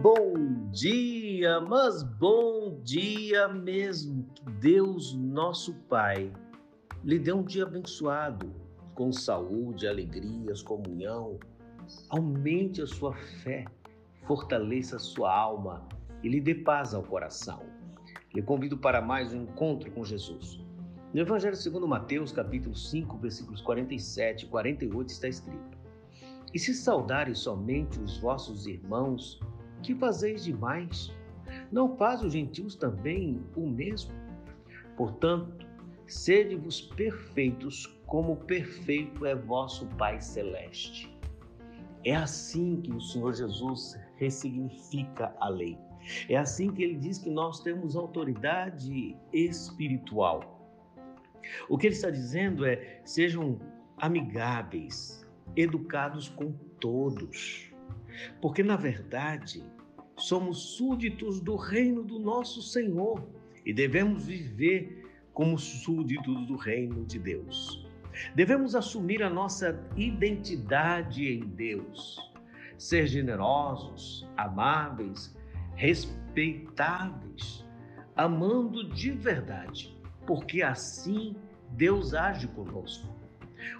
bom dia, mas bom dia mesmo. Que Deus, nosso Pai, lhe dê um dia abençoado, com saúde, alegrias, comunhão. Aumente a sua fé, fortaleça a sua alma e lhe dê paz ao coração. Lhe convido para mais um encontro com Jesus. No Evangelho segundo Mateus, capítulo 5, versículos 47 e 48 está escrito: E se saudares somente os vossos irmãos, que fazeis demais? Não faz os gentios também o mesmo? Portanto, sede-vos perfeitos, como perfeito é vosso Pai Celeste. É assim que o Senhor Jesus ressignifica a lei. É assim que ele diz que nós temos autoridade espiritual. O que ele está dizendo é: sejam amigáveis, educados com todos. Porque, na verdade, somos súditos do reino do nosso Senhor e devemos viver como súditos do reino de Deus. Devemos assumir a nossa identidade em Deus, ser generosos, amáveis, respeitáveis, amando de verdade, porque assim Deus age conosco.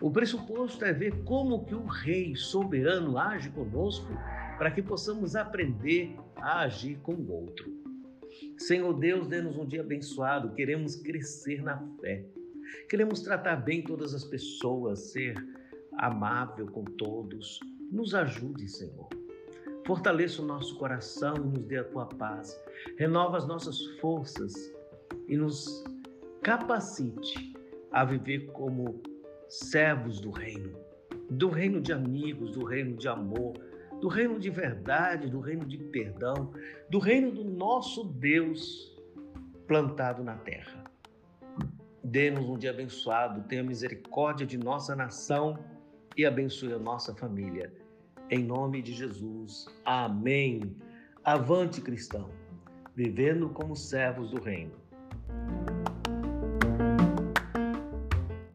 O pressuposto é ver como que o rei soberano age conosco para que possamos aprender a agir com o outro. Senhor Deus, dê-nos um dia abençoado. Queremos crescer na fé. Queremos tratar bem todas as pessoas, ser amável com todos. Nos ajude, Senhor. Fortaleça o nosso coração e nos dê a tua paz. Renova as nossas forças e nos capacite a viver como servos do reino, do reino de amigos, do reino de amor, do reino de verdade, do reino de perdão, do reino do nosso Deus plantado na terra. Dê-nos um dia abençoado, tenha misericórdia de nossa nação e abençoe a nossa família. Em nome de Jesus. Amém. Avante, cristão, vivendo como servos do reino.